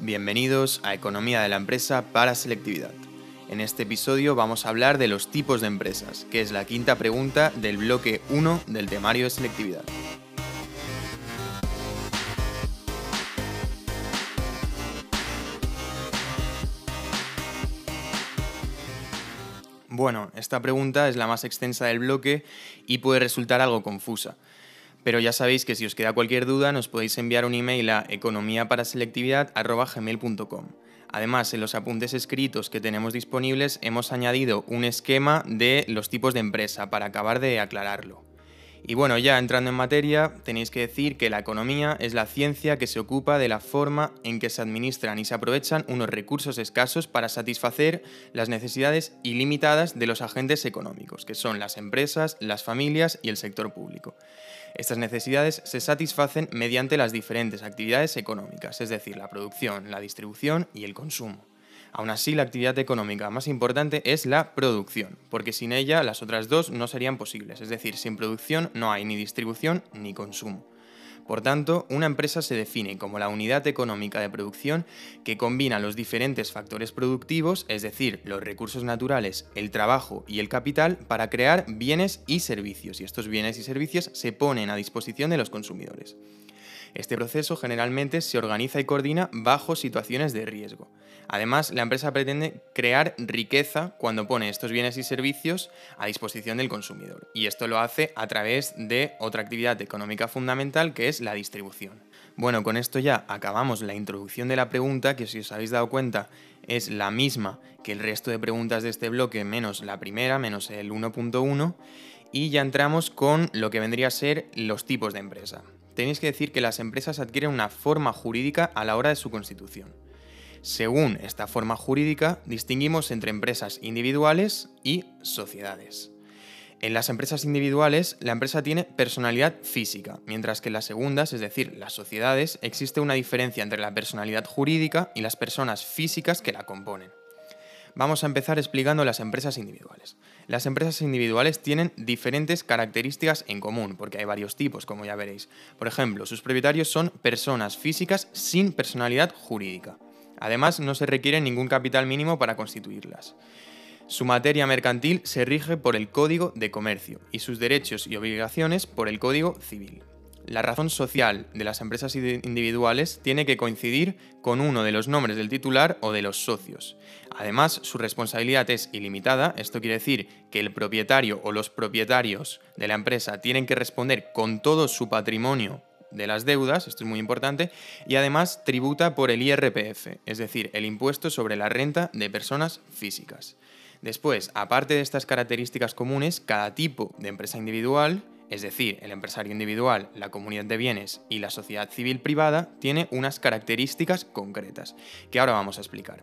Bienvenidos a Economía de la Empresa para Selectividad. En este episodio vamos a hablar de los tipos de empresas, que es la quinta pregunta del bloque 1 del temario de selectividad. Bueno, esta pregunta es la más extensa del bloque y puede resultar algo confusa. Pero ya sabéis que si os queda cualquier duda nos podéis enviar un email a economiaparaselectividad.gmail.com. Además, en los apuntes escritos que tenemos disponibles hemos añadido un esquema de los tipos de empresa para acabar de aclararlo. Y bueno, ya entrando en materia, tenéis que decir que la economía es la ciencia que se ocupa de la forma en que se administran y se aprovechan unos recursos escasos para satisfacer las necesidades ilimitadas de los agentes económicos, que son las empresas, las familias y el sector público. Estas necesidades se satisfacen mediante las diferentes actividades económicas, es decir, la producción, la distribución y el consumo. Aún así, la actividad económica más importante es la producción, porque sin ella las otras dos no serían posibles, es decir, sin producción no hay ni distribución ni consumo. Por tanto, una empresa se define como la unidad económica de producción que combina los diferentes factores productivos, es decir, los recursos naturales, el trabajo y el capital, para crear bienes y servicios, y estos bienes y servicios se ponen a disposición de los consumidores. Este proceso generalmente se organiza y coordina bajo situaciones de riesgo. Además, la empresa pretende crear riqueza cuando pone estos bienes y servicios a disposición del consumidor. Y esto lo hace a través de otra actividad económica fundamental que es la distribución. Bueno, con esto ya acabamos la introducción de la pregunta, que si os habéis dado cuenta es la misma que el resto de preguntas de este bloque, menos la primera, menos el 1.1, y ya entramos con lo que vendría a ser los tipos de empresa. Tenéis que decir que las empresas adquieren una forma jurídica a la hora de su constitución. Según esta forma jurídica, distinguimos entre empresas individuales y sociedades. En las empresas individuales, la empresa tiene personalidad física, mientras que en las segundas, es decir, las sociedades, existe una diferencia entre la personalidad jurídica y las personas físicas que la componen. Vamos a empezar explicando las empresas individuales. Las empresas individuales tienen diferentes características en común, porque hay varios tipos, como ya veréis. Por ejemplo, sus propietarios son personas físicas sin personalidad jurídica. Además, no se requiere ningún capital mínimo para constituirlas. Su materia mercantil se rige por el Código de Comercio y sus derechos y obligaciones por el Código Civil. La razón social de las empresas individuales tiene que coincidir con uno de los nombres del titular o de los socios. Además, su responsabilidad es ilimitada, esto quiere decir que el propietario o los propietarios de la empresa tienen que responder con todo su patrimonio de las deudas, esto es muy importante, y además tributa por el IRPF, es decir, el impuesto sobre la renta de personas físicas. Después, aparte de estas características comunes, cada tipo de empresa individual, es decir, el empresario individual, la comunidad de bienes y la sociedad civil privada, tiene unas características concretas, que ahora vamos a explicar.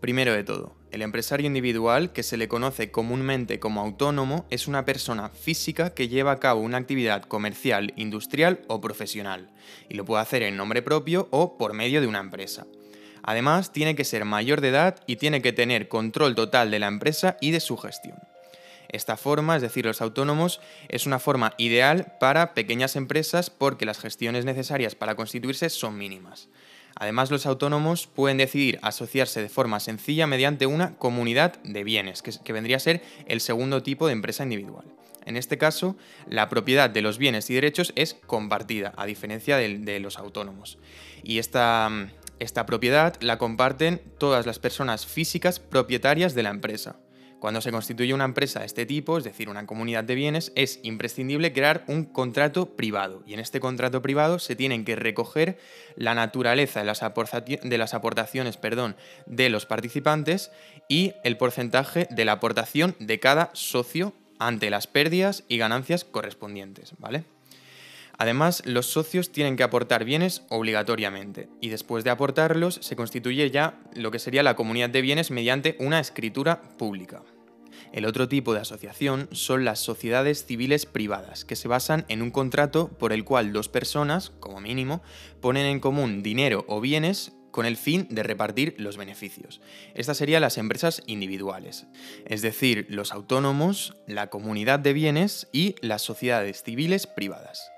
Primero de todo, el empresario individual, que se le conoce comúnmente como autónomo, es una persona física que lleva a cabo una actividad comercial, industrial o profesional, y lo puede hacer en nombre propio o por medio de una empresa. Además, tiene que ser mayor de edad y tiene que tener control total de la empresa y de su gestión. Esta forma, es decir, los autónomos, es una forma ideal para pequeñas empresas porque las gestiones necesarias para constituirse son mínimas. Además, los autónomos pueden decidir asociarse de forma sencilla mediante una comunidad de bienes, que, vendría a ser el segundo tipo de empresa individual. En este caso, la propiedad de los bienes y derechos es compartida, a diferencia de, de los autónomos. Y esta, esta propiedad la comparten todas las personas físicas propietarias de la empresa. Cuando se constituye una empresa de este tipo, es decir, una comunidad de bienes, es imprescindible crear un contrato privado. Y en este contrato privado se tienen que recoger la naturaleza de las, aportaciones perdón, de los participantes y el porcentaje de la aportación de cada socio ante las pérdidas y ganancias correspondientes, ¿vale? Además, los socios tienen que aportar bienes obligatoriamente y después de aportarlos se constituye ya lo que sería la comunidad de bienes mediante una escritura pública. El otro tipo de asociación son las sociedades civiles privadas, que se basan en un contrato por el cual dos personas, como mínimo, ponen en común dinero o bienes con el fin de repartir los beneficios. Estas serían las empresas individuales, es decir, los autónomos, la comunidad de bienes y las sociedades civiles privadas.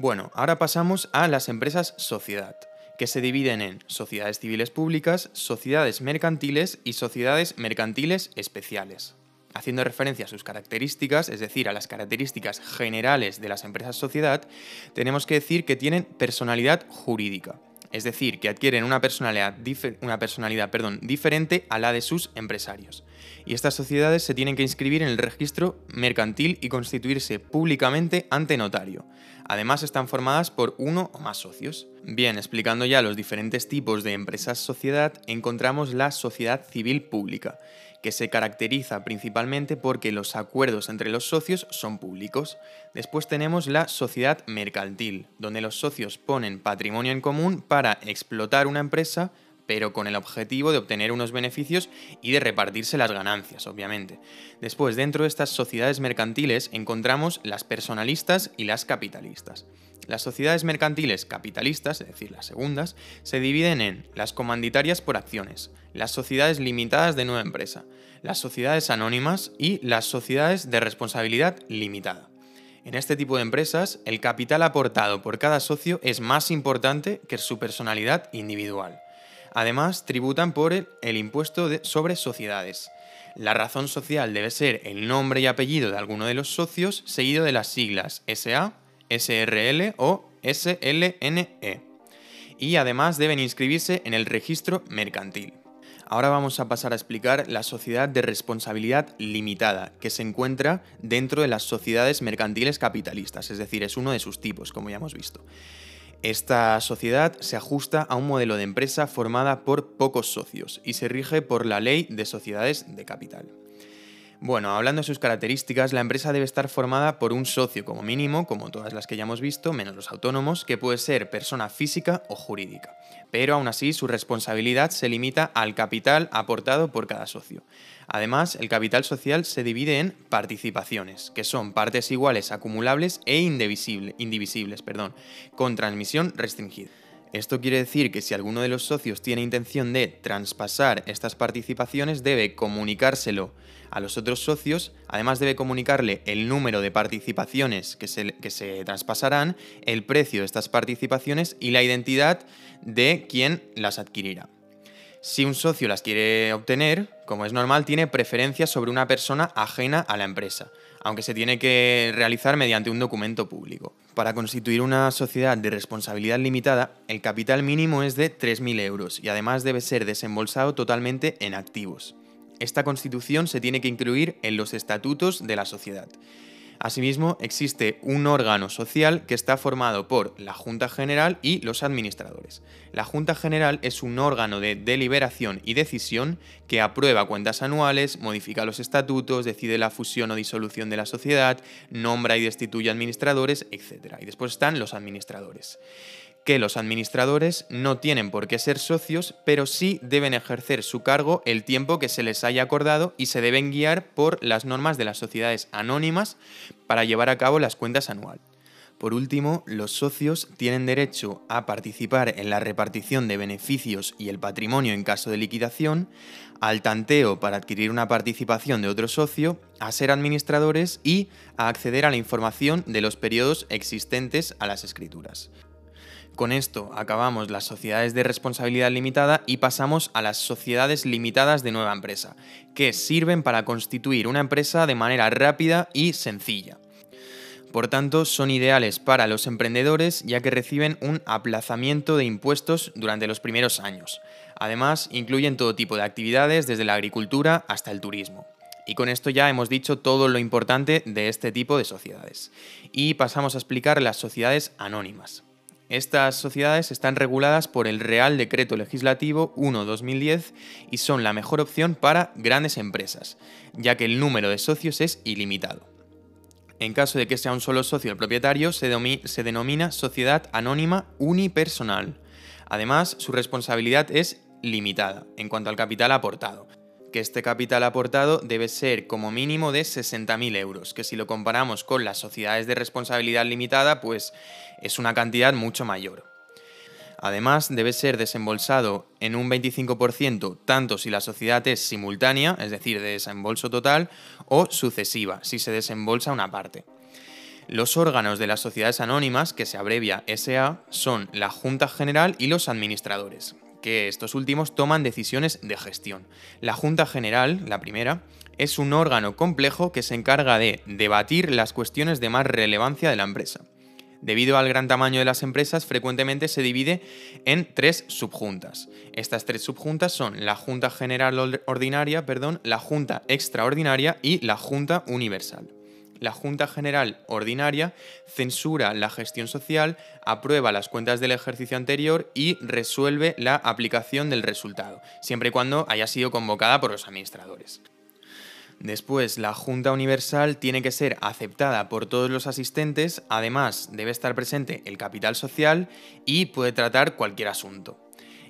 Bueno, ahora pasamos a las empresas sociedad que se dividen en sociedades civiles públicas, sociedades mercantiles y sociedades mercantiles especiales. Haciendo referencia a sus características, es decir, a las características generales de las empresas sociedad, tenemos que decir que tienen personalidad jurídica es decir, que adquieren una personalidad, una personalidad perdón, diferente a la de sus empresarios. Y estas sociedades se tienen que inscribir en el registro mercantil y constituirse públicamente ante notario. Además están formadas por uno o más socios. Bien, explicando ya los diferentes tipos de empresas sociedad, encontramos la sociedad civil pública, que se caracteriza principalmente porque los acuerdos entre los socios son públicos. Después tenemos la sociedad mercantil, donde los socios ponen patrimonio en común para explotar una empresa, pero con el objetivo de obtener unos beneficios y de repartirse las ganancias, obviamente. Después, dentro de estas sociedades mercantiles encontramos las personalistas y las capitalistas. Las sociedades mercantiles capitalistas, es decir, las segundas, se dividen en las comanditarias por acciones, las sociedades limitadas de nueva empresa, las sociedades anónimas y las sociedades de responsabilidad limitada. En este tipo de empresas, el capital aportado por cada socio es más importante que su personalidad individual. Además, tributan por el, impuesto sobre sociedades. La razón social debe ser el nombre y apellido de alguno de los socios, seguido de las siglas SA, SRL o SLNE. Y además deben inscribirse en el registro mercantil. Ahora vamos a pasar a explicar la sociedad de responsabilidad limitada, que se encuentra dentro de las sociedades mercantiles capitalistas, es decir, es uno de sus tipos, como ya hemos visto. Esta sociedad se ajusta a un modelo de empresa formada por pocos socios y se rige por la ley de sociedades de capital. Bueno, hablando de sus características, la empresa debe estar formada por un socio como mínimo, como todas las que ya hemos visto, menos los autónomos, que puede ser persona física o jurídica. Pero aún así su responsabilidad se limita al capital aportado por cada socio. Además, el capital social se divide en participaciones, que son partes iguales acumulables e indivisibles, perdón, con transmisión restringida. Esto quiere decir que si alguno de los socios tiene intención de traspasar estas participaciones, debe comunicárselo a los otros socios, además debe comunicarle el número de participaciones que se, que se traspasarán, el precio de estas participaciones y la identidad de quien las adquirirá. Si un socio las quiere obtener, como es normal, tiene preferencia sobre una persona ajena a la empresa, aunque se tiene que realizar mediante un documento público. Para constituir una sociedad de responsabilidad limitada, el capital mínimo es de 3.000 euros y además debe ser desembolsado totalmente en activos. Esta constitución se tiene que incluir en los estatutos de la sociedad. Asimismo, existe un órgano social que está formado por la Junta General y los administradores. La Junta General es un órgano de deliberación y decisión que aprueba cuentas anuales, modifica los estatutos, decide la fusión o disolución de la sociedad, nombra y destituye administradores, etc. Y después están los administradores que los administradores no tienen por qué ser socios, pero sí deben ejercer su cargo el tiempo que se les haya acordado y se deben guiar por las normas de las sociedades anónimas para llevar a cabo las cuentas anuales. Por último, los socios tienen derecho a participar en la repartición de beneficios y el patrimonio en caso de liquidación, al tanteo para adquirir una participación de otro socio, a ser administradores y a acceder a la información de los periodos existentes a las escrituras. Con esto acabamos las sociedades de responsabilidad limitada y pasamos a las sociedades limitadas de nueva empresa, que sirven para constituir una empresa de manera rápida y sencilla. Por tanto, son ideales para los emprendedores ya que reciben un aplazamiento de impuestos durante los primeros años. Además, incluyen todo tipo de actividades desde la agricultura hasta el turismo. Y con esto ya hemos dicho todo lo importante de este tipo de sociedades. Y pasamos a explicar las sociedades anónimas. Estas sociedades están reguladas por el Real Decreto Legislativo 1-2010 y son la mejor opción para grandes empresas, ya que el número de socios es ilimitado. En caso de que sea un solo socio el propietario, se, se denomina sociedad anónima unipersonal. Además, su responsabilidad es limitada en cuanto al capital aportado, que este capital aportado debe ser como mínimo de 60.000 euros, que si lo comparamos con las sociedades de responsabilidad limitada, pues es una cantidad mucho mayor. Además, debe ser desembolsado en un 25% tanto si la sociedad es simultánea, es decir, de desembolso total, o sucesiva, si se desembolsa una parte. Los órganos de las sociedades anónimas, que se abrevia SA, son la Junta General y los administradores, que estos últimos toman decisiones de gestión. La Junta General, la primera, es un órgano complejo que se encarga de debatir las cuestiones de más relevancia de la empresa. Debido al gran tamaño de las empresas, frecuentemente se divide en tres subjuntas. Estas tres subjuntas son la Junta General Ordinaria, perdón, la Junta Extraordinaria y la Junta Universal. La Junta General Ordinaria censura la gestión social, aprueba las cuentas del ejercicio anterior y resuelve la aplicación del resultado, siempre y cuando haya sido convocada por los administradores. Después, la Junta Universal tiene que ser aceptada por todos los asistentes, además debe estar presente el capital social y puede tratar cualquier asunto.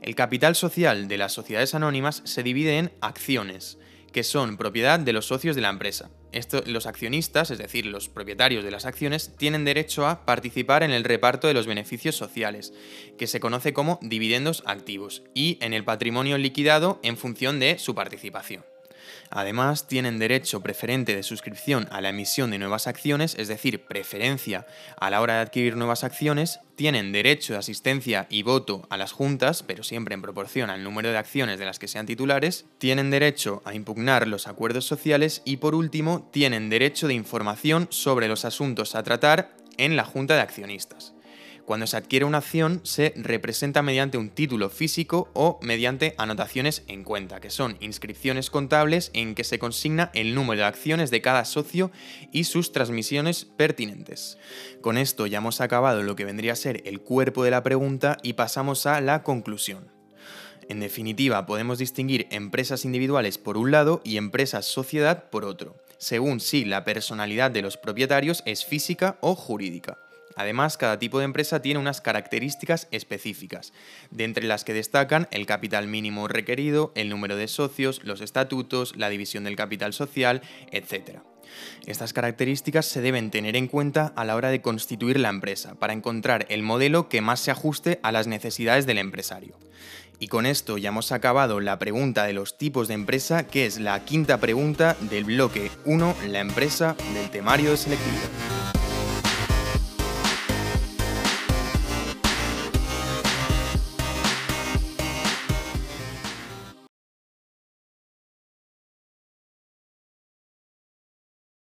El capital social de las sociedades anónimas se divide en acciones, que son propiedad de los socios de la empresa. los accionistas, es decir, los propietarios de las acciones, tienen derecho a participar en el reparto de los beneficios sociales, que se conoce como dividendos activos, y en el patrimonio liquidado en función de su participación. Además, tienen derecho preferente de suscripción a la emisión de nuevas acciones, es decir, preferencia a la hora de adquirir nuevas acciones, tienen derecho de asistencia y voto a las juntas, pero siempre en proporción al número de acciones de las que sean titulares, tienen derecho a impugnar los acuerdos sociales y por último, tienen derecho de información sobre los asuntos a tratar en la junta de accionistas. Cuando se adquiere una acción se representa mediante un título físico o mediante anotaciones en cuenta, que son inscripciones contables en que se consigna el número de acciones de cada socio y sus transmisiones pertinentes. Con esto ya hemos acabado lo que vendría a ser el cuerpo de la pregunta y pasamos a la conclusión. En definitiva, podemos distinguir empresas individuales por un lado y empresas sociedad por otro, según si la personalidad de los propietarios es física o jurídica. Además, cada tipo de empresa tiene unas características específicas, de entre las que destacan el capital mínimo requerido, el número de socios, los estatutos, la división del capital social, etc. Estas características se deben tener en cuenta a la hora de constituir la empresa, para encontrar el modelo que más se ajuste a las necesidades del empresario. Y con esto ya hemos acabado la pregunta de los tipos de empresa, que es la quinta pregunta del bloque 1, la empresa del temario de selectividad.